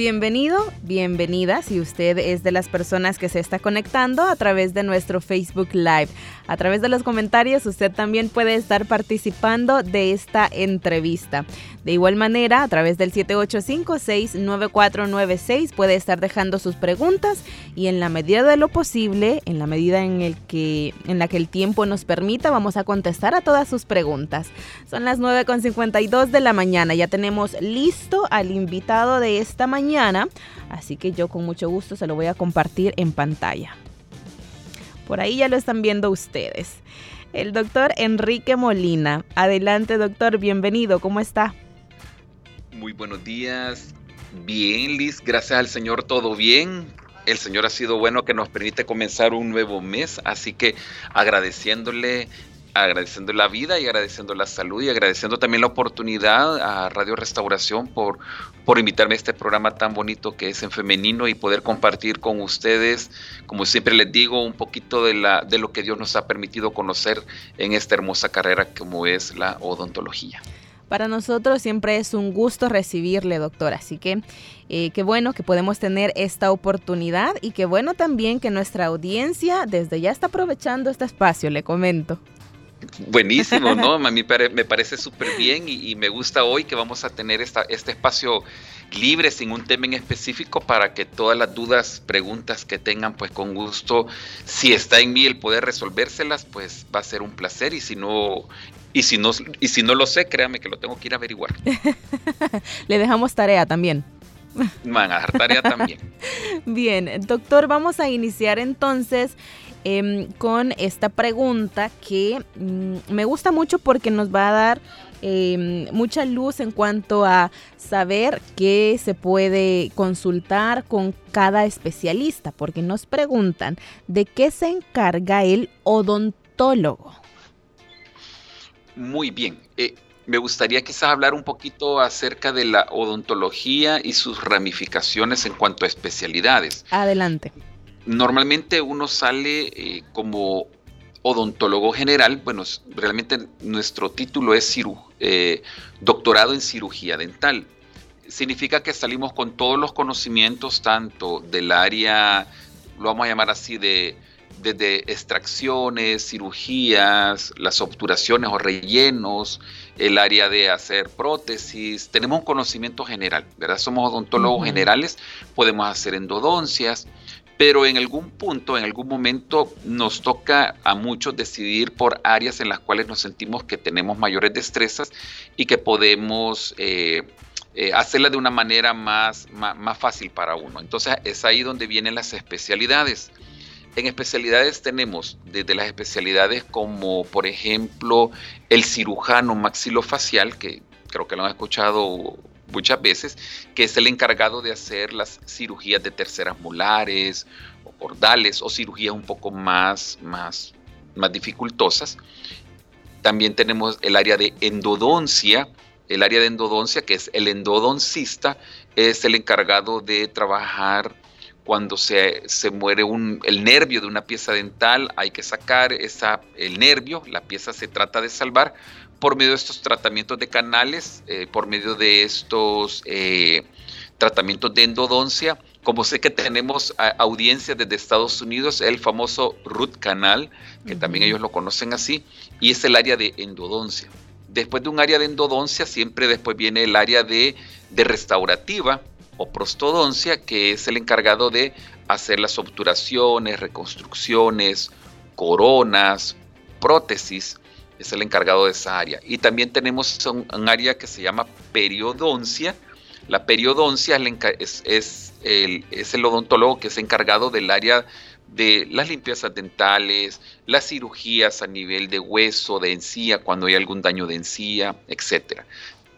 Bienvenido, bienvenida si usted es de las personas que se está conectando a través de nuestro Facebook Live. A través de los comentarios usted también puede estar participando de esta entrevista. De igual manera, a través del 785-69496 puede estar dejando sus preguntas y en la medida de lo posible, en la medida en, el que, en la que el tiempo nos permita, vamos a contestar a todas sus preguntas. Son las 9.52 de la mañana, ya tenemos listo al invitado de esta mañana, así que yo con mucho gusto se lo voy a compartir en pantalla. Por ahí ya lo están viendo ustedes. El doctor Enrique Molina. Adelante, doctor, bienvenido. ¿Cómo está? Muy buenos días. Bien, Liz, gracias al Señor, todo bien. El Señor ha sido bueno que nos permite comenzar un nuevo mes, así que agradeciéndole agradeciendo la vida y agradeciendo la salud y agradeciendo también la oportunidad a Radio Restauración por, por invitarme a este programa tan bonito que es en femenino y poder compartir con ustedes, como siempre les digo, un poquito de, la, de lo que Dios nos ha permitido conocer en esta hermosa carrera como es la odontología. Para nosotros siempre es un gusto recibirle, doctor. Así que eh, qué bueno que podemos tener esta oportunidad y qué bueno también que nuestra audiencia desde ya está aprovechando este espacio, le comento. Buenísimo, ¿no? A mí me parece súper bien y, me gusta hoy que vamos a tener esta, este espacio libre, sin un tema en específico, para que todas las dudas, preguntas que tengan, pues con gusto, si está en mí el poder resolvérselas, pues va a ser un placer y si no... Y si, no, y si no lo sé, créame que lo tengo que ir a averiguar. Le dejamos tarea también. Van a dar tarea también. Bien, doctor, vamos a iniciar entonces Em, con esta pregunta que mm, me gusta mucho porque nos va a dar em, mucha luz en cuanto a saber qué se puede consultar con cada especialista, porque nos preguntan de qué se encarga el odontólogo. Muy bien. Eh, me gustaría quizás hablar un poquito acerca de la odontología y sus ramificaciones en cuanto a especialidades. Adelante normalmente uno sale eh, como odontólogo general, bueno, realmente nuestro título es eh, doctorado en cirugía dental. Significa que salimos con todos los conocimientos, tanto del área, lo vamos a llamar así, de desde extracciones, cirugías, las obturaciones o rellenos, el área de hacer prótesis. Tenemos un conocimiento general, ¿verdad? Somos odontólogos generales, podemos hacer endodoncias, pero en algún punto, en algún momento, nos toca a muchos decidir por áreas en las cuales nos sentimos que tenemos mayores destrezas y que podemos eh, eh, hacerla de una manera más, más, fácil para uno. Entonces es ahí donde vienen las especialidades. En especialidades tenemos desde las especialidades como por ejemplo el cirujano maxilofacial, que creo que lo han escuchado muchas veces, que es el encargado de hacer las cirugías de terceras molares o cordales o cirugías un poco más, más, más dificultosas. También tenemos el área de endodoncia. El área de endodoncia, que es el endodoncista, es el encargado de trabajar cuando se, se, muere un, el nervio de una pieza dental, hay que sacar esa, el nervio, la pieza se trata de salvar por medio de estos tratamientos de canales, eh, por medio de estos eh, tratamientos de endodoncia. Como sé que tenemos audiencias desde Estados Unidos, el famoso root canal, que también ellos lo conocen así, y es el área de endodoncia. Después de un área de endodoncia, siempre después viene el área de, de restaurativa o prostodoncia, que es el encargado de hacer las obturaciones, reconstrucciones, coronas, prótesis es el encargado de esa área. Y también tenemos un, área que se llama periodoncia. La periodoncia es, el, es el odontólogo que es encargado del área de las limpiezas dentales, las cirugías a nivel de hueso, de encía, cuando hay algún daño de encía, etc.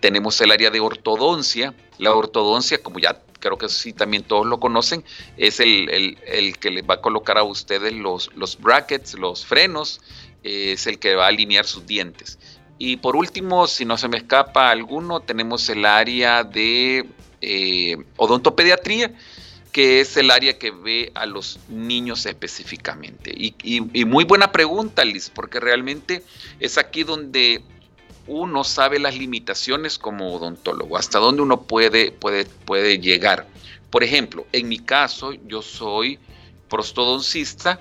Tenemos el área de ortodoncia. La ortodoncia, como ya creo que sí también todos lo conocen, es el, el, el que les va a colocar a ustedes los, los brackets, los frenos, es el que va a alinear sus dientes. Y por último, si no se me escapa alguno, tenemos el área de eh, odontopediatría, que es el área que ve a los niños específicamente. Y, muy buena pregunta, Liz, porque realmente es aquí donde uno sabe las limitaciones como odontólogo, hasta dónde uno puede, puede, puede llegar. Por ejemplo, en mi caso, yo soy prostodoncista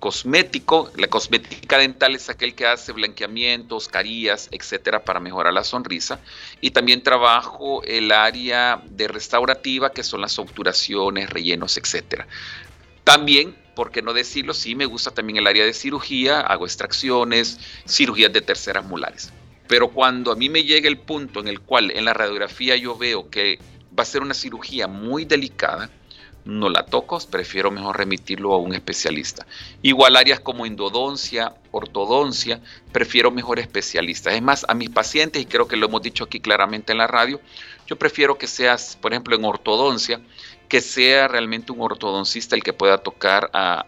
cosmético. La cosmética dental es aquel que hace blanqueamientos, carillas, etcétera, para mejorar la sonrisa. Y también trabajo el área de restaurativa, que son las obturaciones, rellenos, etcétera. También, por qué no decirlo, sí me gusta también el área de cirugía, hago extracciones, cirugías de terceras molares. Pero cuando a mí me llega el punto en el cual en la radiografía yo veo que va a ser una cirugía muy delicada, no la toco, prefiero mejor remitirlo a un especialista. Igual áreas como endodoncia, ortodoncia, prefiero mejor especialistas. Es más, a mis pacientes, y creo que lo hemos dicho aquí claramente en la radio, yo prefiero que seas, por ejemplo, en ortodoncia, que sea realmente un ortodoncista el que pueda tocar a,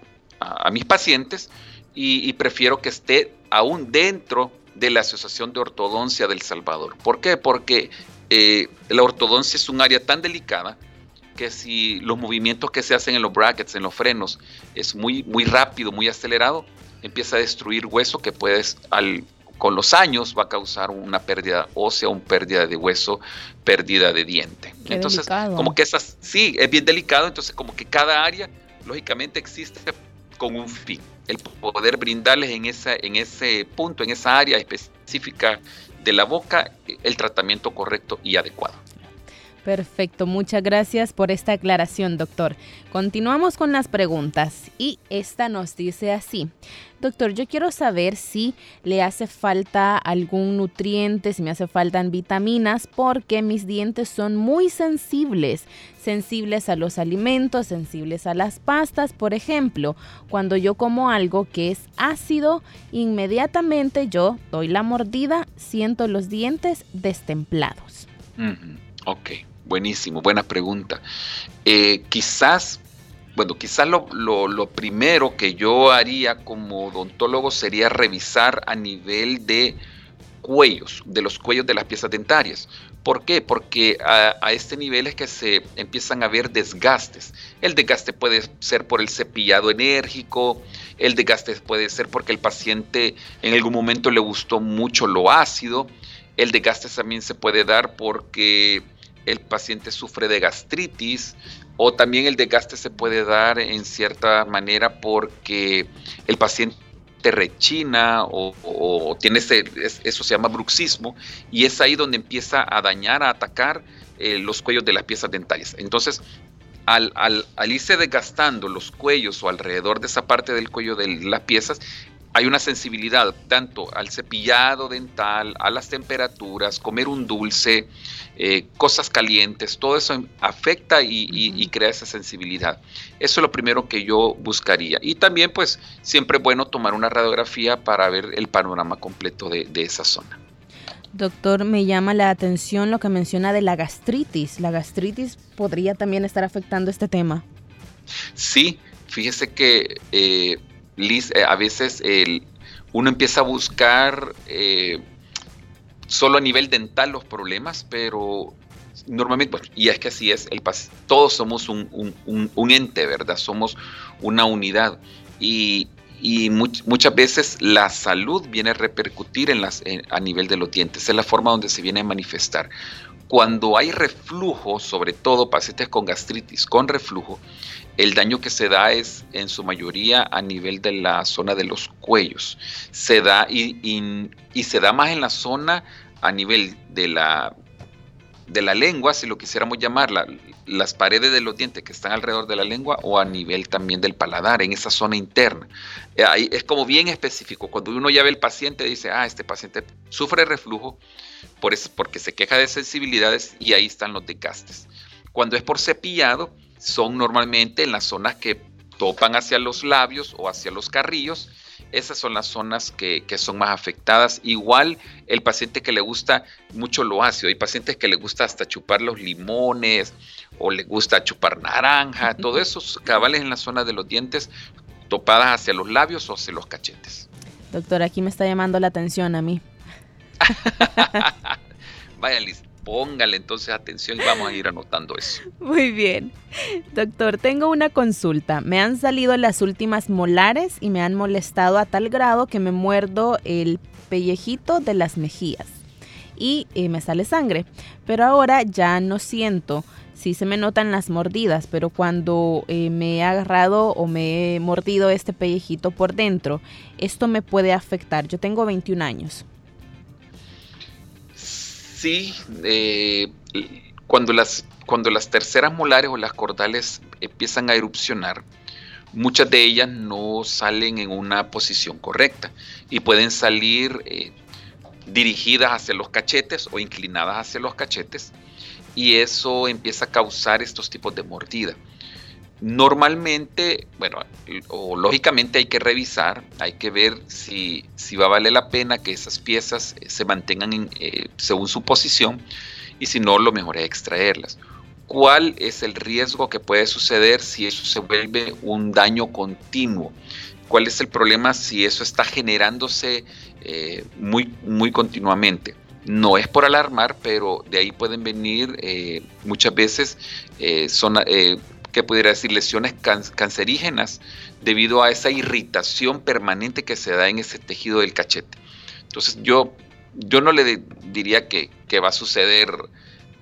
mis pacientes y, prefiero que esté aún dentro de la Asociación de Ortodoncia del Salvador. ¿Por qué? Porque eh, la ortodoncia es un área tan delicada que si los movimientos que se hacen en los brackets, en los frenos, es muy, muy rápido, muy acelerado, empieza a destruir hueso que puedes, al, con los años, va a causar una pérdida ósea, una pérdida de hueso, pérdida de diente. entonces, como que esas, sí, es bien delicado, entonces como que cada área, lógicamente, existe con un fin. El poder brindarles en, esa, en ese punto, en esa área específica de la boca, el tratamiento correcto y adecuado. Perfecto, muchas gracias por esta aclaración, doctor. Continuamos con las preguntas y esta nos dice así. Doctor, yo quiero saber si le hace falta algún nutriente, si me hace faltan vitaminas, porque mis dientes son muy sensibles, sensibles a los alimentos, sensibles a las pastas. Por ejemplo, cuando yo como algo que es ácido, inmediatamente yo doy la mordida, siento los dientes destemplados. Ok. Buenísimo, buena pregunta. Eh, quizás, bueno, quizás lo, primero que yo haría como odontólogo sería revisar a nivel de cuellos, de los cuellos de las piezas dentarias. ¿Por qué? Porque a, a, este nivel es que se empiezan a ver desgastes. El desgaste puede ser por el cepillado enérgico, el desgaste puede ser porque el paciente en algún momento le gustó mucho lo ácido, el desgaste también se puede dar porque el paciente sufre de gastritis o también el desgaste se puede dar en cierta manera porque el paciente rechina o, tiene ese, eso se llama bruxismo y es ahí donde empieza a dañar, a atacar eh, los cuellos de las piezas dentarias. Entonces, al, al, al, irse desgastando los cuellos o alrededor de esa parte del cuello de las piezas, hay una sensibilidad tanto al cepillado dental, a las temperaturas, comer un dulce, eh, cosas calientes, todo eso afecta y, crea esa sensibilidad. Eso es lo primero que yo buscaría. Y también pues siempre es bueno tomar una radiografía para ver el panorama completo de, de esa zona. Doctor, me llama la atención lo que menciona de la gastritis. ¿La gastritis podría también estar afectando este tema? Sí, fíjese que eh, a veces uno empieza a buscar eh, solo a nivel dental los problemas, pero normalmente, y es que así es, el, todos somos un, ente, ¿verdad? Somos una unidad. Y, muchas veces la salud viene a repercutir a nivel de los dientes, es la forma donde se viene a manifestar. Cuando hay reflujo, sobre todo pacientes con gastritis, con reflujo, el daño que se da es en su mayoría a nivel de la zona de los cuellos. Se da y, se da más en la zona a nivel de la, de la lengua, si lo quisiéramos llamar, las paredes de los dientes que están alrededor de la lengua o a nivel también del paladar, en esa zona interna. Eh, ahí es como bien específico. Cuando uno ya ve el paciente, dice, ah, este paciente sufre reflujo por porque se queja de sensibilidades y ahí están los desgastes. Cuando es por cepillado, son normalmente en las zonas que topan hacia los labios o hacia los carrillos. Esas son las zonas que, son más afectadas. Igual el paciente que le gusta mucho lo ácido. Hay pacientes que le gusta hasta chupar los limones o le gusta chupar naranja. Todo eso cabales en la zona de los dientes topadas hacia los labios o hacia los cachetes. Doctor, aquí me está llamando la atención a mí. Vaya, Liz, póngale entonces atención y vamos a ir anotando eso. Muy bien. Doctor, tengo una consulta. Me han salido las últimas molares y me han molestado a tal grado que me muerdo el pellejito de las mejillas y eh, me sale sangre. Pero ahora ya no siento. Sí se me notan las mordidas, pero cuando eh, me he agarrado o me he mordido este pellejito por dentro, esto me puede afectar. Yo tengo 21 años. Sí, eh, cuando, las, cuando las terceras molares o las cordales empiezan a erupcionar, muchas de ellas no salen en una posición correcta y pueden salir eh, dirigidas hacia los cachetes o inclinadas hacia los cachetes y eso empieza a causar estos tipos de mordida. Normalmente, bueno, o lógicamente hay que revisar, hay que ver si, si va a valer la pena que esas piezas eh, se mantengan eh, según su posición y si no, lo mejor es extraerlas. ¿Cuál es el riesgo que puede suceder si eso se vuelve un daño continuo? ¿Cuál es el problema si eso está generándose eh, muy, muy continuamente? No es por alarmar, pero de ahí pueden venir muchas veces son, que pudiera decir lesiones cancerígenas debido a esa irritación permanente que se da en ese tejido del cachete. Entonces yo, yo no le diría que, va a suceder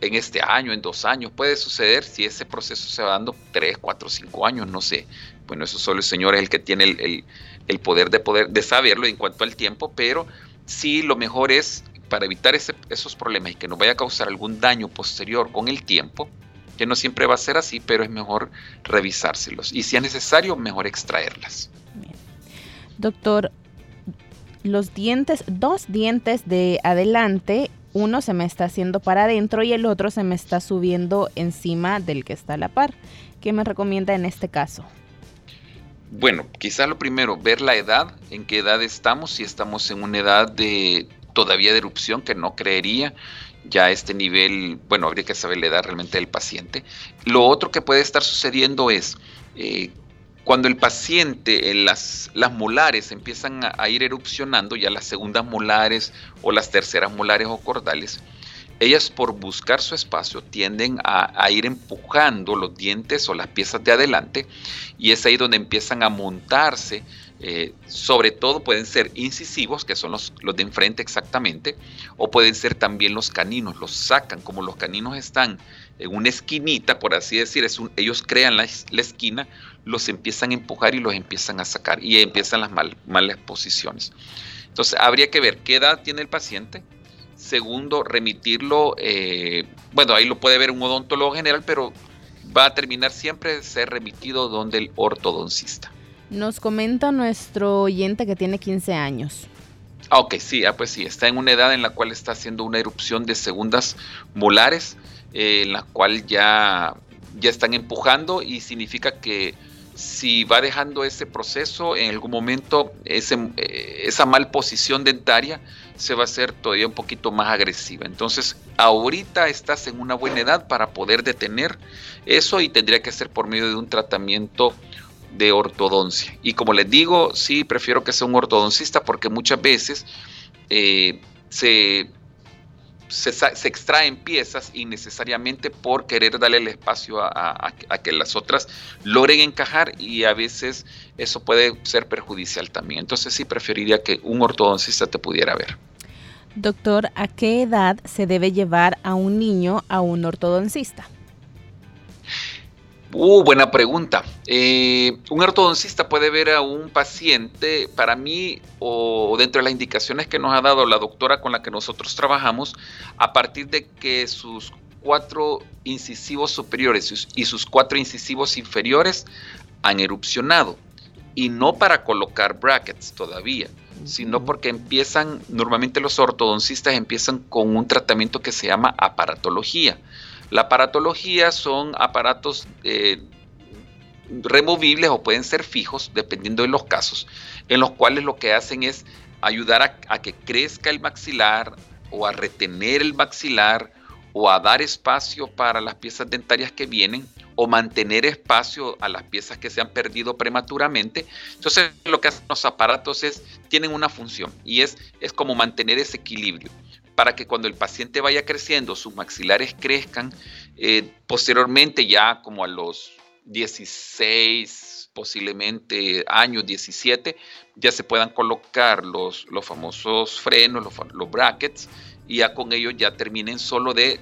en este año, en dos años. Puede suceder si ese proceso se va dando tres, cuatro, cinco años, no sé. Bueno, eso solo el Señor es el que tiene el, poder de poder de saberlo en cuanto al tiempo, pero sí lo mejor es para evitar esos problemas y que no vaya a causar algún daño posterior con el tiempo, que no siempre va a ser así, pero es mejor revisárselos. Y si es necesario, mejor extraerlas. Doctor, los dientes, dos dientes de adelante, uno se me está haciendo para adentro y el otro se me está subiendo encima del que está a la par. ¿Qué me recomienda en este caso? Bueno, quizás lo primero, ver la edad, en qué edad estamos, si estamos en una edad de todavía de erupción, que no creería, ya a este nivel, bueno, habría que saber la edad realmente del paciente. Lo otro que puede estar sucediendo es eh, cuando el paciente, en las, las molares empiezan a, ir erupcionando, ya las segundas molares o las terceras molares o cordales, ellas por buscar su espacio tienden a, a, ir empujando los dientes o las piezas de adelante y es ahí donde empiezan a montarse eh, sobre todo pueden ser incisivos, que son los, los, de enfrente exactamente, o pueden ser también los caninos, los sacan, como los caninos están en una esquinita, por así decir, es ellos crean la, esquina, los empiezan a empujar y los empiezan a sacar, y empiezan las malas posiciones. Entonces, habría que ver qué edad tiene el paciente. Segundo, remitirlo, eh, bueno, ahí lo puede ver un odontólogo general, pero va a terminar siempre de ser remitido donde el ortodoncista. Nos comenta nuestro oyente que tiene 15 años. Ah, ok, sí, ah, pues sí, está en una edad en la cual está haciendo una erupción de segundas molares, eh, en la cual ya, ya están empujando y significa que si va dejando ese proceso, en algún momento ese, eh, esa mal posición dentaria se va a hacer todavía un poquito más agresiva. Entonces, ahorita estás en una buena edad para poder detener eso y tendría que ser por medio de un tratamiento de ortodoncia. Y como les digo, sí, prefiero que sea un ortodoncista porque muchas veces eh, se, se, extraen piezas innecesariamente por querer darle el espacio a, que las otras logren encajar y a veces eso puede ser perjudicial también. Entonces sí preferiría que un ortodoncista te pudiera ver. Doctor, ¿a qué edad se debe llevar a un niño a un ortodoncista? Uh, buena pregunta. Eh, un ortodoncista puede ver a un paciente, para mí, o dentro de las indicaciones que nos ha dado la doctora con la que nosotros trabajamos, a partir de que sus cuatro incisivos superiores y sus cuatro incisivos inferiores han erupcionado. Y no para colocar brackets todavía, sino porque empiezan, normalmente los ortodoncistas empiezan con un tratamiento que se llama aparatología la aparatología son aparatos eh, removibles o pueden ser fijos, dependiendo de los casos, en los cuales lo que hacen es ayudar a, que crezca el maxilar o a retener el maxilar o a dar espacio para las piezas dentarias que vienen o mantener espacio a las piezas que se han perdido prematuramente. Entonces, lo que hacen los aparatos es, tienen una función y es, es como mantener ese equilibrio para que cuando el paciente vaya creciendo, sus maxilares crezcan, eh, posteriormente ya como a los 16, posiblemente años 17, ya se puedan colocar los, los famosos frenos, los, brackets, y ya con ellos ya terminen solo de,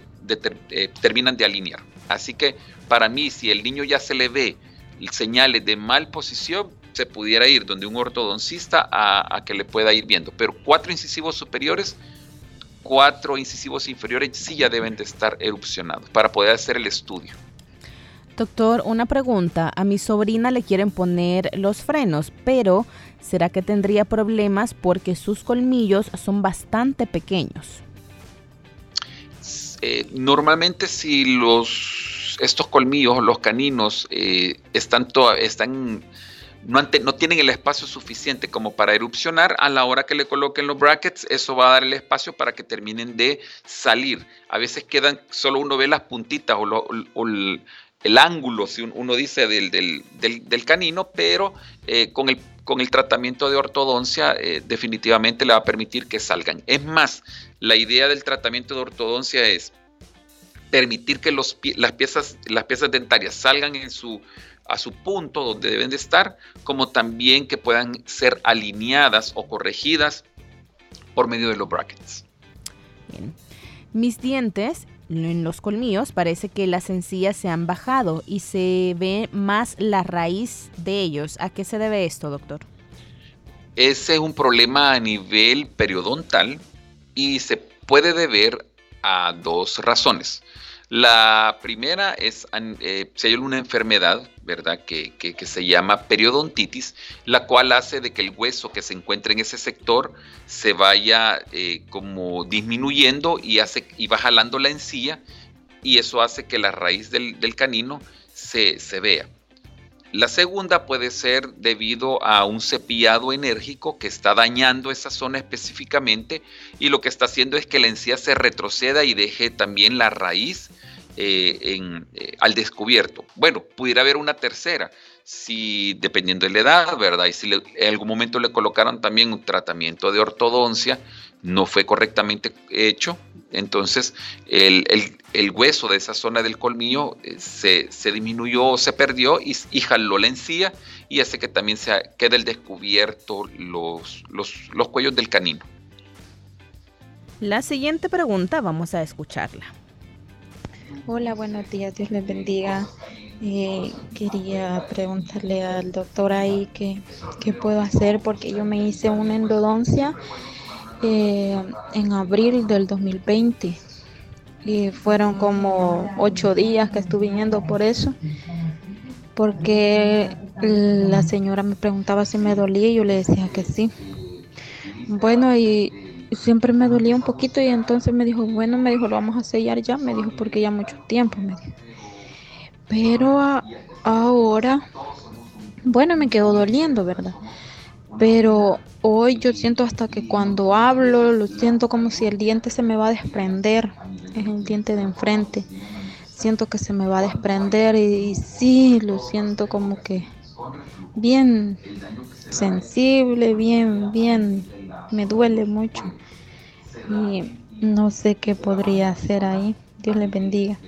eh, terminan de alinear. Así que para mí, si el niño ya se le ve señales de mal posición, se pudiera ir donde un ortodoncista a, a que le pueda ir viendo. Pero cuatro incisivos superiores cuatro incisivos inferiores sí ya deben de estar erupcionados para poder hacer el estudio. Doctor, una pregunta. A mi sobrina le quieren poner los frenos, pero ¿será que tendría problemas porque sus colmillos son bastante pequeños? Eh, normalmente si los estos colmillos, los caninos, eh, están, están no, tienen el espacio suficiente como para erupcionar, a la hora que le coloquen los brackets, eso va a dar el espacio para que terminen de salir. A veces quedan, solo uno ve las puntitas o, el, ángulo, si uno dice, del, canino, pero eh, con, el, con el tratamiento de ortodoncia eh, definitivamente le va a permitir que salgan. Es más, la idea del tratamiento de ortodoncia es permitir que los, las, piezas, las piezas dentarias salgan en su a su punto donde deben de estar, como también que puedan ser alineadas o corregidas por medio de los brackets. Bien. Mis dientes en los colmillos parece que las encías se han bajado y se ve más la raíz de ellos. ¿A qué se debe esto, doctor? Ese es un problema a nivel periodontal y se puede deber a dos razones. La primera es eh, si hay una enfermedad, ¿verdad? Que, se llama periodontitis, la cual hace de que el hueso que se encuentra en ese sector se vaya eh, como disminuyendo y, hace, y va jalando la encía y eso hace que la raíz del, canino se, se vea. La segunda puede ser debido a un cepillado enérgico que está dañando esa zona específicamente y lo que está haciendo es que la encía se retroceda y deje también la raíz eh, en, eh, al descubierto. Bueno, pudiera haber una tercera, si dependiendo de la edad, ¿verdad? Y si en algún momento le colocaron también un tratamiento de ortodoncia, no fue correctamente hecho, entonces el, hueso de esa zona del colmillo eh, se, se disminuyó, se perdió y, jaló la encía y hace que también se quede el descubierto los, los, los cuellos del canino. La siguiente pregunta vamos a escucharla. Hola, buenos días, Dios les bendiga. Eh, quería preguntarle al doctor ahí qué, puedo hacer porque yo me hice una endodoncia en abril del 2020 y fueron como ocho días que estuve yendo por eso porque la señora me preguntaba si me dolía y yo le decía que sí. Bueno, y siempre me dolía un poquito y entonces me dijo, bueno, me dijo, lo vamos a sellar ya, me dijo, porque ya mucho tiempo, me dijo. Pero ahora, bueno, me quedó doliendo, ¿verdad? Pero hoy yo siento hasta que cuando hablo, lo siento como si el diente se me va a desprender, es el diente de enfrente. Siento que se me va a desprender y sí, lo siento como que bien sensible, bien, bien me duele mucho y no sé qué podría hacer ahí. Dios les bendiga.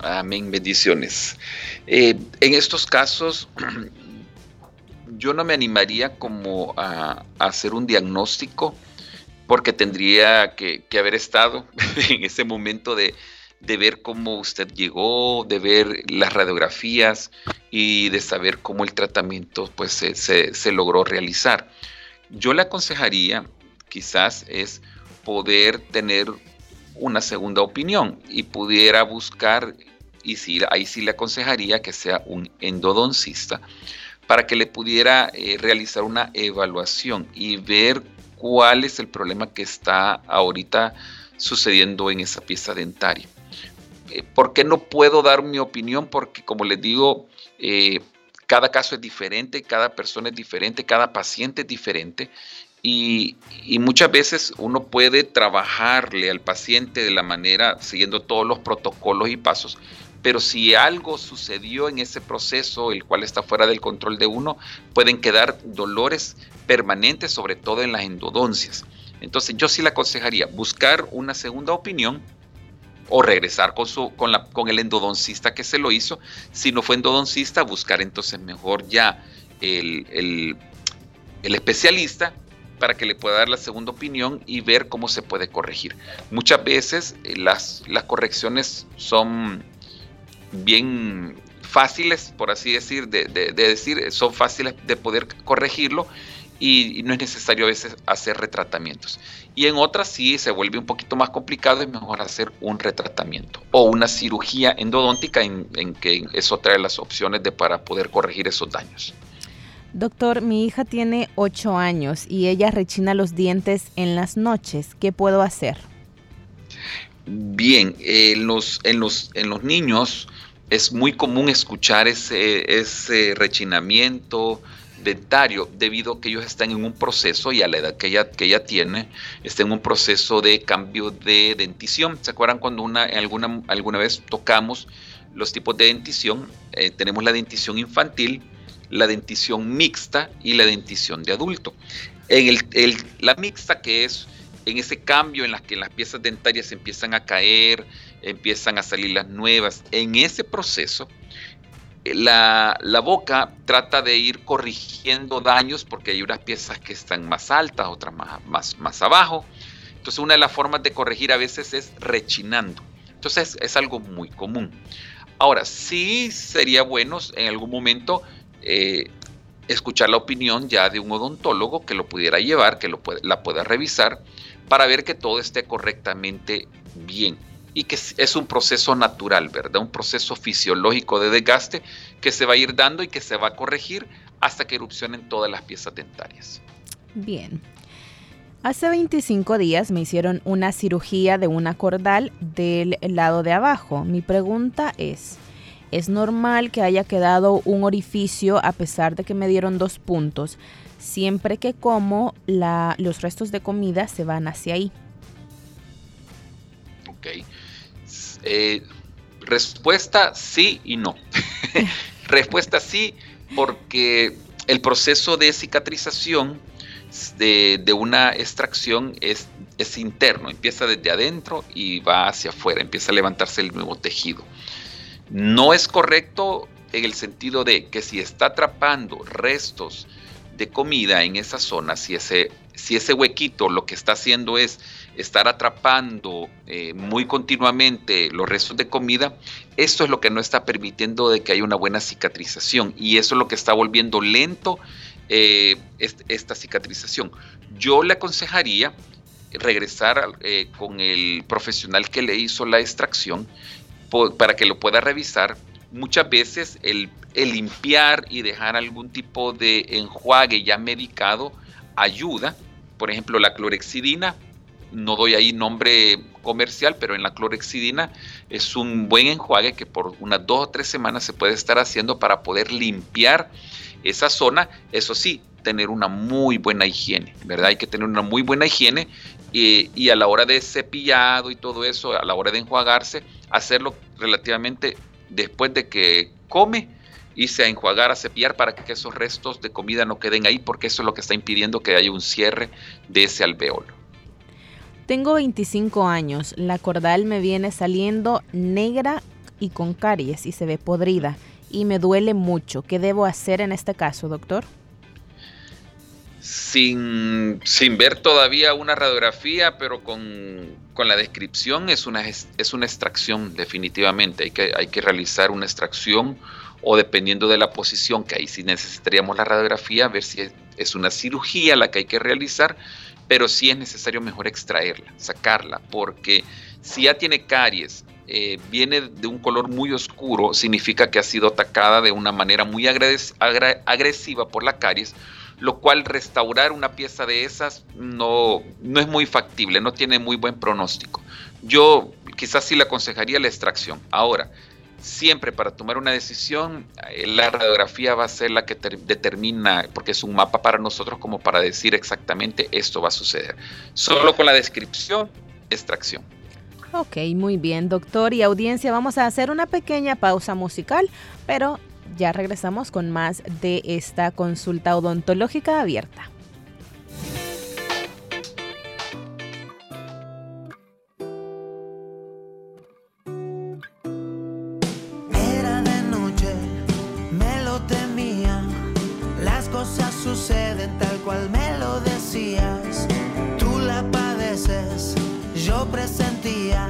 Amén, bendiciones. Eh, en estos casos, yo no me animaría como a, hacer un diagnóstico porque tendría que, haber estado en ese momento de, ver cómo usted llegó, de ver las radiografías y de saber cómo el tratamiento pues, se logró realizar. Yo le aconsejaría quizás es poder tener una segunda opinión y pudiera buscar, y sí, ahí sí le aconsejaría que sea un endodoncista, para que le pudiera eh, realizar una evaluación y ver cuál es el problema que está ahorita sucediendo en esa pieza dentaria. Eh, ¿Por qué no puedo dar mi opinión? Porque como les digo, eh, cada caso es diferente, cada persona es diferente, cada paciente es diferente y, muchas veces uno puede trabajarle al paciente de la manera, siguiendo todos los protocolos y pasos, pero si algo sucedió en ese proceso, el cual está fuera del control de uno, pueden quedar dolores permanentes, sobre todo en las endodoncias. Entonces yo sí le aconsejaría buscar una segunda opinión o regresar con, su, con, la, con el endodoncista que se lo hizo. Si no fue endodoncista, buscar entonces mejor ya el, el, el especialista para que le pueda dar la segunda opinión y ver cómo se puede corregir. Muchas veces eh, las, las correcciones son bien fáciles, por así decir, de, decir, son fáciles de poder corregirlo y, no es necesario a veces hacer retratamientos. Y en otras sí se vuelve un poquito más complicado, es mejor hacer un retratamiento o una cirugía endodóntica en, en que es otra de las opciones de, para poder corregir esos daños. Doctor, mi hija tiene 8 años y ella rechina los dientes en las noches. ¿Qué puedo hacer? Bien, en, los, en, los, en los niños es muy común escuchar ese, ese rechinamiento dentario debido a que ellos están en un proceso y a la edad que ella, que tiene, está en un proceso de cambio de dentición. ¿Se acuerdan cuando una, alguna, alguna vez tocamos los tipos de dentición? Eh, tenemos la dentición infantil, la dentición mixta y la dentición de adulto. En el, la mixta, que es en ese cambio en las que las piezas dentarias empiezan a caer, empiezan a salir las nuevas, en ese proceso, la, boca trata de ir corrigiendo daños porque hay unas piezas que están más altas, otras más, más, más abajo. Entonces una de las formas de corregir a veces es rechinando. Entonces es algo muy común. Ahora, sí sería bueno en algún momento eh, escuchar la opinión ya de un odontólogo que lo pudiera llevar, que lo la pueda revisar, para ver que todo esté correctamente bien y que es un proceso natural, ¿verdad? Un proceso fisiológico de desgaste que se va a ir dando y que se va a corregir hasta que erupcionen todas las piezas dentarias. Bien. Hace 25 días me hicieron una cirugía de una cordal del lado de abajo. Mi pregunta es, es normal que haya quedado un orificio a pesar de que me dieron dos puntos, siempre que como los restos de comida se van hacia ahí. Ok. Eh, respuesta sí y no. respuesta sí porque el proceso de cicatrización de, de una extracción es, es interno, empieza desde adentro y va hacia afuera, empieza a levantarse el nuevo tejido. No es correcto en el sentido de que si está atrapando restos de comida en esa zona, si ese, si ese huequito lo que está haciendo es estar atrapando eh, muy continuamente los restos de comida, esto es lo que no está permitiendo de que haya una buena cicatrización y eso es lo que está volviendo lento eh, esta cicatrización. Yo le aconsejaría regresar eh, con el profesional que le hizo la extracción para que lo pueda revisar. Muchas veces el, limpiar y dejar algún tipo de enjuague ya medicado ayuda. Por ejemplo, la clorexidina, no doy ahí nombre comercial, pero en la clorexidina es un buen enjuague que por unas dos o tres semanas se puede estar haciendo para poder limpiar esa zona. Eso sí, tener una muy buena higiene, ¿verdad? Hay que tener una muy buena higiene y, a la hora de cepillado y todo eso, a la hora de enjuagarse, hacerlo relativamente después de que come, irse a enjuagar, a cepillar para que esos restos de comida no queden ahí, porque eso es lo que está impidiendo que haya un cierre de ese alveolo. Tengo 25 años, la cordal me viene saliendo negra y con caries y se ve podrida y me duele mucho. ¿Qué debo hacer en este caso, doctor? sin, sin ver todavía una radiografía, pero con, la descripción es una, es una extracción definitivamente. Hay que, hay que realizar una extracción o dependiendo de la posición, que ahí sí necesitaríamos la radiografía, ver si es, una cirugía la que hay que realizar, pero sí es necesario mejor extraerla, sacarla, porque si ya tiene caries, eh, viene de un color muy oscuro, significa que ha sido atacada de una manera muy agresiva por la caries, lo cual restaurar una pieza de esas no, no es muy factible, no tiene muy buen pronóstico. Yo quizás sí le aconsejaría la extracción. Ahora, siempre para tomar una decisión, eh, la radiografía va a ser la que determina, porque es un mapa para nosotros como para decir exactamente esto va a suceder. Solo con la descripción, extracción. Ok, muy bien, doctor y audiencia. Vamos a hacer una pequeña pausa musical, pero ya regresamos con más de esta consulta odontológica abierta. Yo presentía.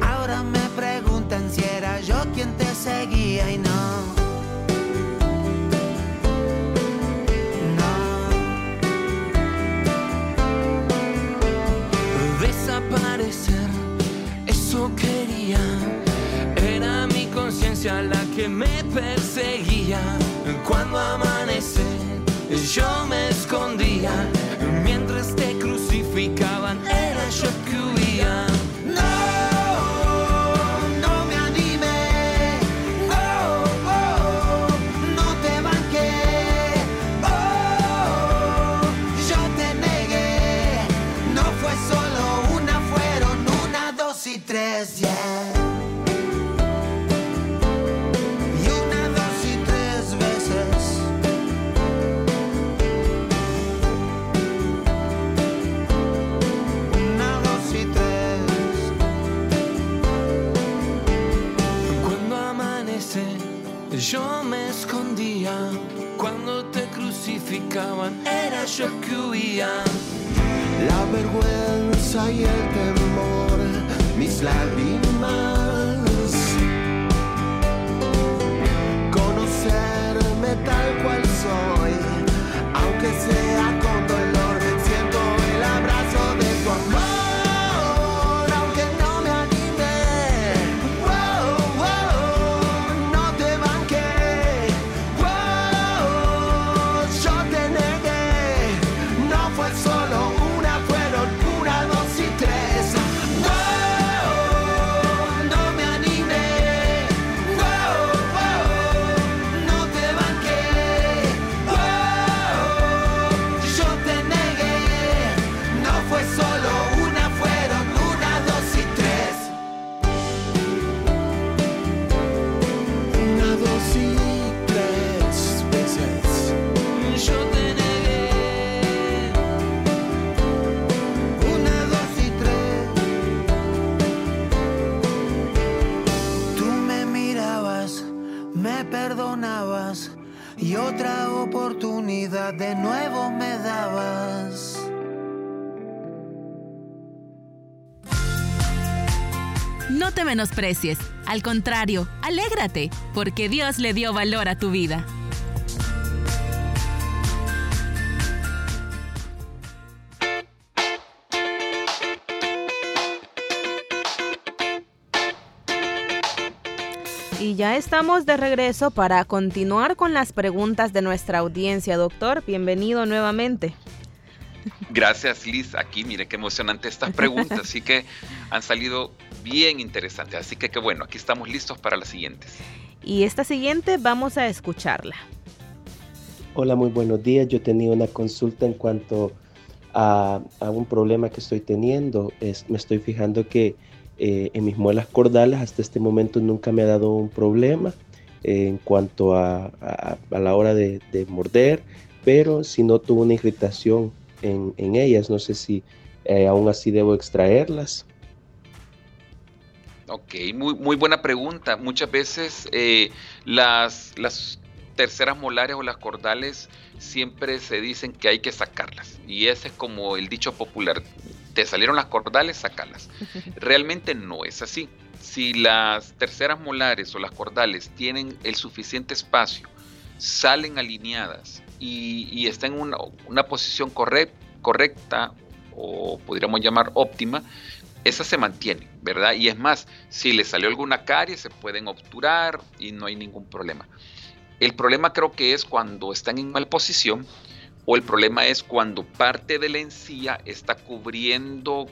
Ahora me preguntan si era yo quien te seguía la que me perseguía. Cuando amanece, yo me escondía. Yo me escondía. Cuando te crucificaban, era yo que huía. La vergüenza y el temor, mis lágrimas. Conocerme tal cual soy, aunque sea perdonabas y otra oportunidad de nuevo me dabas. No te menosprecies, al contrario, alégrate, porque Dios le dio valor a tu vida. Y ya estamos de regreso para continuar con las preguntas de nuestra audiencia, doctor. Bienvenido nuevamente. Gracias Liz, aquí mire qué emocionante estas preguntas, así que han salido bien interesantes, así que qué bueno, aquí estamos listos para las siguientes. Y esta siguiente vamos a escucharla. Hola, muy buenos días. Yo tenía una consulta en cuanto a, a un problema que estoy teniendo. Es- me estoy fijando que eh, en mis muelas cordales hasta este momento nunca me ha dado un problema eh, en cuanto a, a- a la hora de, de morder, pero si noto una irritación en, en ellas. No sé si eh, aún así debo extraerlas. Ok, muy, muy buena pregunta. Muchas veces eh, las, las terceras molares o las cordales siempre se dicen que hay que sacarlas. Y ese es como el dicho popular. Te salieron las cordales, sacarlas. Realmente no es así. Si las terceras molares o las cordales tienen el suficiente espacio, salen alineadas y, y están en una, una posición correct- correcta o podríamos llamar óptima, esas se mantienen, ¿verdad? Y es más, si le salió alguna caries, se pueden obturar y no hay ningún problema. El problema creo que es cuando están en mal posición o el problema es cuando parte de la encía está cubriendo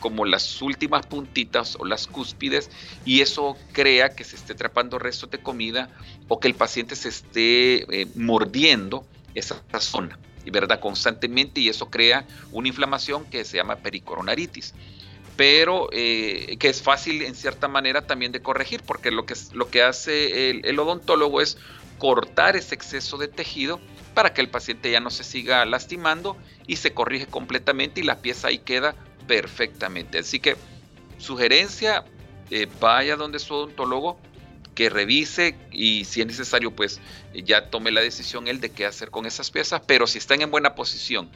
como las últimas puntitas o las cúspides y eso crea que se esté atrapando restos de comida o que el paciente se esté eh, mordiendo esa zona, ¿verdad? Constantemente y eso crea una inflamación que se llama pericoronaritis. pero eh, que es fácil en cierta manera también de corregir, porque lo que, lo que hace el, odontólogo es cortar ese exceso de tejido para que el paciente ya no se siga lastimando y se corrige completamente y la pieza ahí queda perfectamente. Así que sugerencia, eh, vaya donde su odontólogo, que revise y si es necesario pues ya tome la decisión él de qué hacer con esas piezas, pero si están en buena posición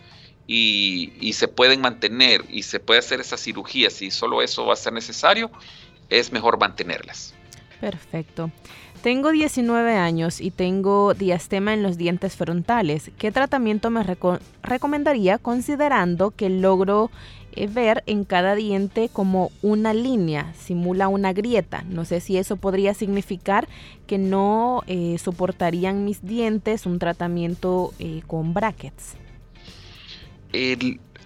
y, se pueden mantener y se puede hacer esa cirugía, si solo eso va a ser necesario, es mejor mantenerlas. Perfecto. Tengo 19 años y tengo diastema en los dientes frontales. ¿Qué tratamiento me recomendaría considerando que logro eh, ver en cada diente como una línea, simula una grieta? No sé si eso podría significar que no eh, soportarían mis dientes un tratamiento eh, con brackets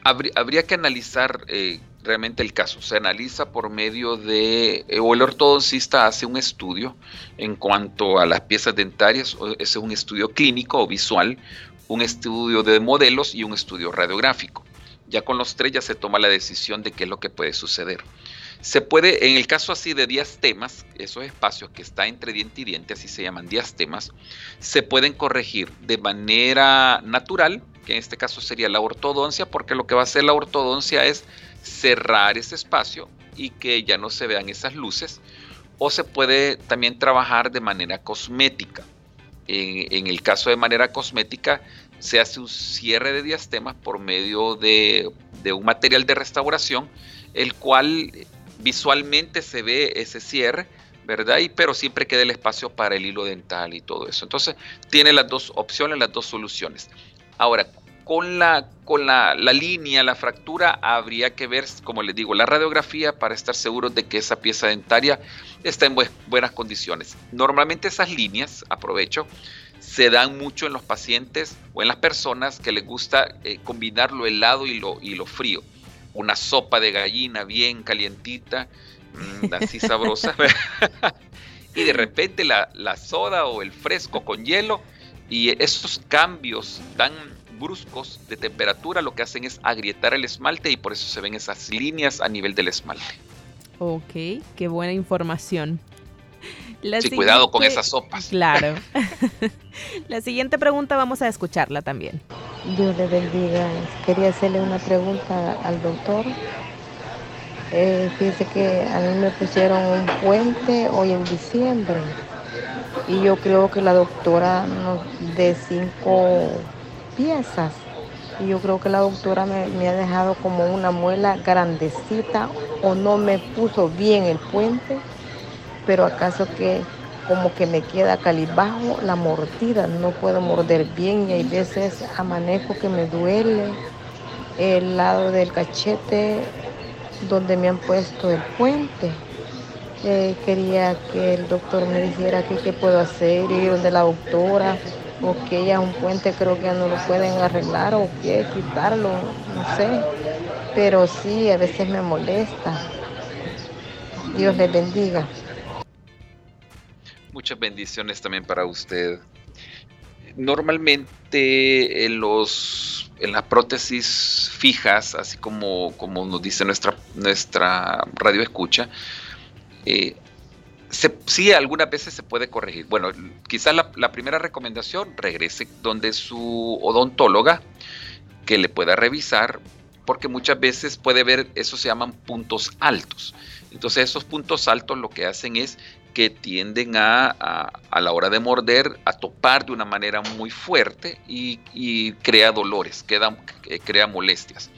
habría, que analizar realmente el caso. Se analiza por medio de, eh, o el ortodoncista hace un estudio en cuanto a las piezas dentarias, es un estudio clínico o visual, un estudio de modelos y un estudio radiográfico. Ya con los tres ya se toma la decisión de qué es lo que puede suceder. Se puede, en el caso así de diastemas, esos espacios que están entre diente y diente, así se llaman diastemas, se pueden corregir de manera natural, que en este caso sería la ortodoncia, porque lo que va a hacer la ortodoncia es cerrar ese espacio y que ya no se vean esas luces, o se puede también trabajar de manera cosmética. En, el caso de manera cosmética, se hace un cierre de diastemas por medio de, de un material de restauración, el cual visualmente se ve ese cierre, ¿verdad? Y, pero siempre queda el espacio para el hilo dental y todo eso. Entonces, tiene las dos opciones, las dos soluciones. Ahora, con la, con la, línea, la fractura, habría que ver, como les digo, la radiografía para estar seguros de que esa pieza dentaria está en buenas condiciones. Normalmente esas líneas, aprovecho, se dan mucho en los pacientes o en las personas que les gusta eh, combinar lo helado y lo, y lo frío una sopa de gallina bien calientita, mm, así sabrosa, y de repente la, soda o el fresco con hielo, y esos cambios tan bruscos de temperatura lo que hacen es agrietar el esmalte y por eso se ven esas líneas a nivel del esmalte. Ok, qué buena información. sí, cuidado con esas sopas. Claro. la siguiente pregunta vamos a escucharla también. Dios le bendiga. Quería hacerle una pregunta al doctor. Eh, fíjese que a mí me pusieron un puente hoy en diciembre y yo creo que la doctora nos de cinco piezas y yo creo que la doctora me, ha dejado como una muela grandecita o no me puso bien el puente, pero acaso que como que me queda calibajo la mordida, no puedo morder bien y hay veces amanezco que me duele el lado del cachete donde me han puesto el puente. Eh, quería que el doctor me dijera qué puedo hacer, ir donde la doctora, o que ella un puente creo que no lo pueden arreglar o que quitarlo, no sé. Pero sí, a veces me molesta. Dios les bendiga. Muchas bendiciones también para usted. Normalmente en, los, en las prótesis fijas, así como, como nos dice nuestra, nuestra radio escucha, eh, sí, algunas veces se puede corregir. Bueno, quizás la, primera recomendación, regrese donde su odontóloga, que le pueda revisar, porque muchas veces puede ver, eso se llaman puntos altos. Entonces esos puntos altos lo que hacen es que tienden a, a, la hora de morder a topar de una manera muy fuerte y, crea dolores, eh, crea molestias.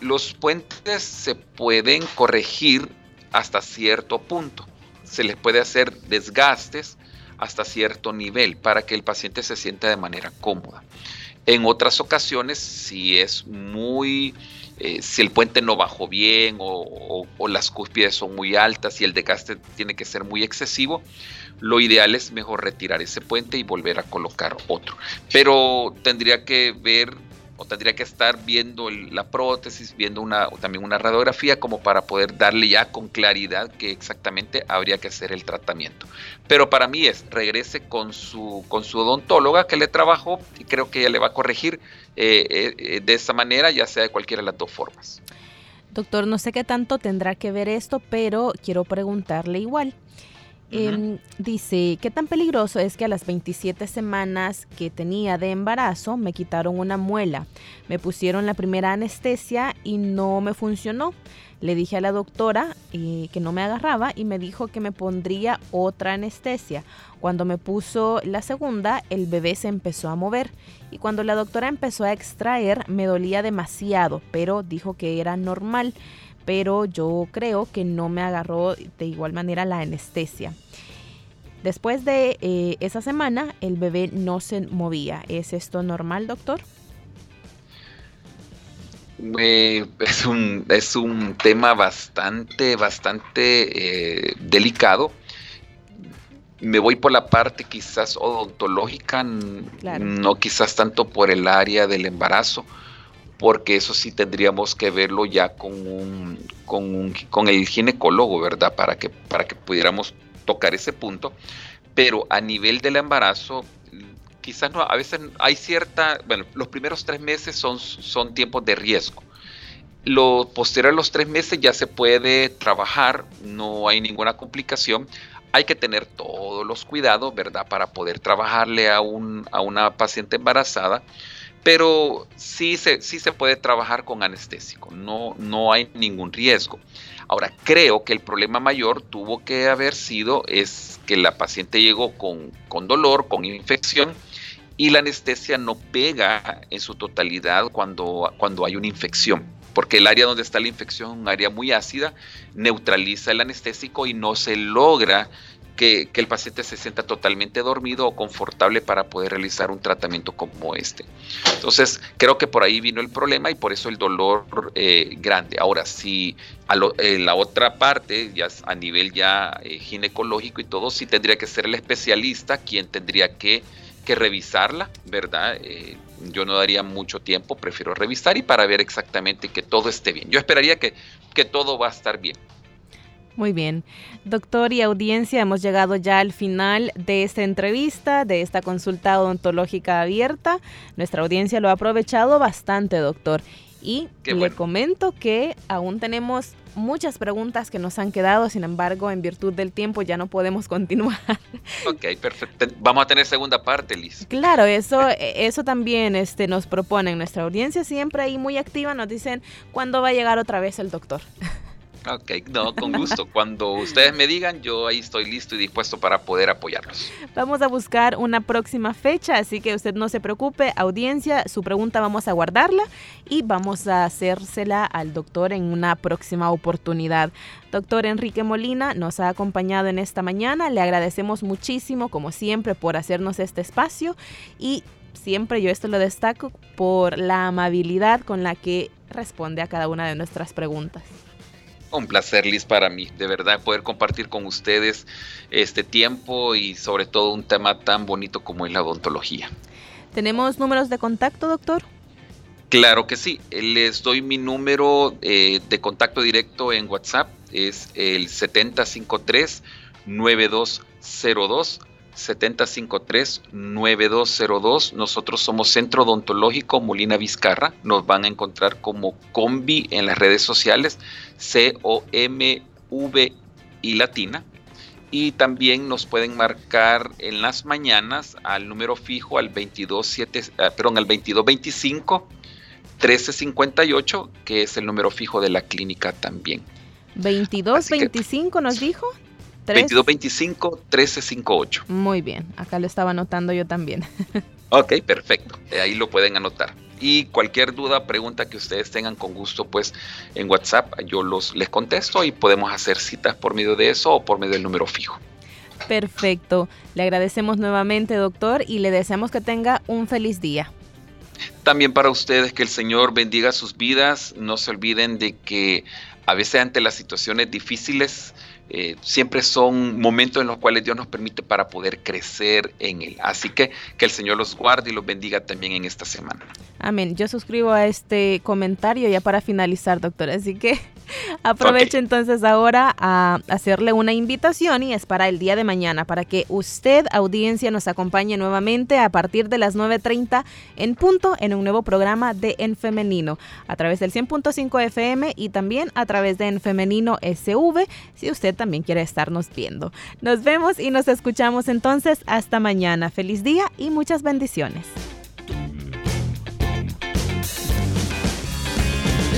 Los puentes se pueden corregir hasta cierto punto. Se les puede hacer desgastes hasta cierto nivel para que el paciente se sienta de manera cómoda. En otras ocasiones, si es muy eh, si el puente no bajó bien o, las cúspides son muy altas y el desgaste tiene que ser muy excesivo, lo ideal es mejor retirar ese puente y volver a colocar otro. Pero tendría que ver o tendría que estar viendo la prótesis, viendo también una radiografía como para poder darle ya con claridad que exactamente habría que hacer el tratamiento. Pero para mí es, regrese con su, con su odontóloga que le trabajó y creo que ella le va a corregir eh, eh, de esa manera, ya sea de cualquiera de las dos formas. Doctor, no sé qué tanto tendrá que ver esto, pero quiero preguntarle igual. Em, dice, ¿qué tan peligroso es que a las 27 semanas que tenía de embarazo me quitaron una muela? Me pusieron la primera anestesia y no me funcionó. Le dije a la doctora eh, que no me agarraba y me dijo que me pondría otra anestesia. Cuando me puso la segunda, el bebé se empezó a mover y cuando la doctora empezó a extraer me dolía demasiado, pero dijo que era normal pero yo creo que no me agarró de igual manera la anestesia. Después de eh, esa semana, el bebé no se movía. ¿Es esto normal, doctor? Eh, es, un, es un tema bastante, bastante eh, delicado. Me voy por la parte quizás odontológica, no quizás tanto por el área del embarazo porque eso sí tendríamos que verlo ya con, un, con, con el ginecólogo, ¿verdad? Para que, para que pudiéramos tocar ese punto. Pero a nivel del embarazo, quizás no, a veces hay cierta, bueno, los primeros tres meses son, son tiempos de riesgo. Lo posterior a los tres meses ya se puede trabajar, no hay ninguna complicación. Hay que tener todos los cuidados, ¿verdad? Para poder trabajarle a, un, a una paciente embarazada pero sí se, sí se puede trabajar con anestésico, no, no hay ningún riesgo. Ahora, creo que el problema mayor tuvo que haber sido es que la paciente llegó con, con dolor, con infección, y la anestesia no pega en su totalidad cuando, cuando hay una infección, porque el área donde está la infección, un área muy ácida, neutraliza el anestésico y no se logra que, el paciente se sienta totalmente dormido o confortable para poder realizar un tratamiento como este. Entonces, creo que por ahí vino el problema y por eso el dolor eh, grande. Ahora, si en la otra parte, ya a nivel ya eh, ginecológico y todo, sí tendría que ser el especialista quien tendría que, que revisarla, ¿verdad? Eh, yo no daría mucho tiempo, prefiero revisar y para ver exactamente que todo esté bien. Yo esperaría que, que todo va a estar bien. Muy bien. Doctor y audiencia, hemos llegado ya al final de esta entrevista, de esta consulta odontológica abierta. Nuestra audiencia lo ha aprovechado bastante, doctor. Y le comento que aún tenemos muchas preguntas que nos han quedado, sin embargo, en virtud del tiempo ya no podemos continuar. Ok, perfecto. Vamos a tener segunda parte, Liz. Claro, eso, eso también este, nos proponen. Nuestra audiencia siempre ahí muy activa nos dicen cuándo va a llegar otra vez el doctor. Ok, no, con gusto. Cuando ustedes me digan, yo ahí estoy listo y dispuesto para poder apoyarlos. Vamos a buscar una próxima fecha, así que usted no se preocupe, audiencia, su pregunta vamos a guardarla y vamos a hacérsela al doctor en una próxima oportunidad. Doctor Enrique Molina nos ha acompañado en esta mañana, le agradecemos muchísimo, como siempre, por hacernos este espacio y siempre yo esto lo destaco por la amabilidad con la que responde a cada una de nuestras preguntas. Un placer, Liz, para mí, de verdad, poder compartir con ustedes este tiempo y sobre todo un tema tan bonito como es la odontología. ¿Tenemos números de contacto, doctor? Claro que sí. Les doy mi número eh, de contacto directo en WhatsApp. Es el 7053 9202 7053-9202. Nosotros somos Centro Odontológico Molina Vizcarra. Nos van a encontrar como Combi en las redes sociales, C-O-M-V y latina. Y también nos pueden marcar en las mañanas al número fijo al 227, ah, perdón, al 2225 1358, que es el número fijo de la clínica también. 2225 nos dijo. 2225 1358. Muy bien, acá lo estaba anotando yo también. ok, perfecto. Ahí lo pueden anotar. Y cualquier duda, pregunta que ustedes tengan con gusto, pues en WhatsApp yo los les contesto y podemos hacer citas por medio de eso o por medio del número fijo. Perfecto. Le agradecemos nuevamente, doctor, y le deseamos que tenga un feliz día. También para ustedes que el Señor bendiga sus vidas. No se olviden de que a veces ante las situaciones difíciles eh, siempre son momentos en los cuales Dios nos permite para poder crecer en Él. Así que que el Señor los guarde y los bendiga también en esta semana. Amén. Yo suscribo a este comentario ya para finalizar, doctor. Así que Aprovecho entonces ahora a hacerle una invitación y es para el día de mañana, para que usted, audiencia, nos acompañe nuevamente a partir de las 9.30 en punto en un nuevo programa de En Femenino, a través del 100.5 FM y también a través de En Femenino SV, si usted también quiere estarnos viendo. Nos vemos y nos escuchamos entonces hasta mañana. Feliz día y muchas bendiciones.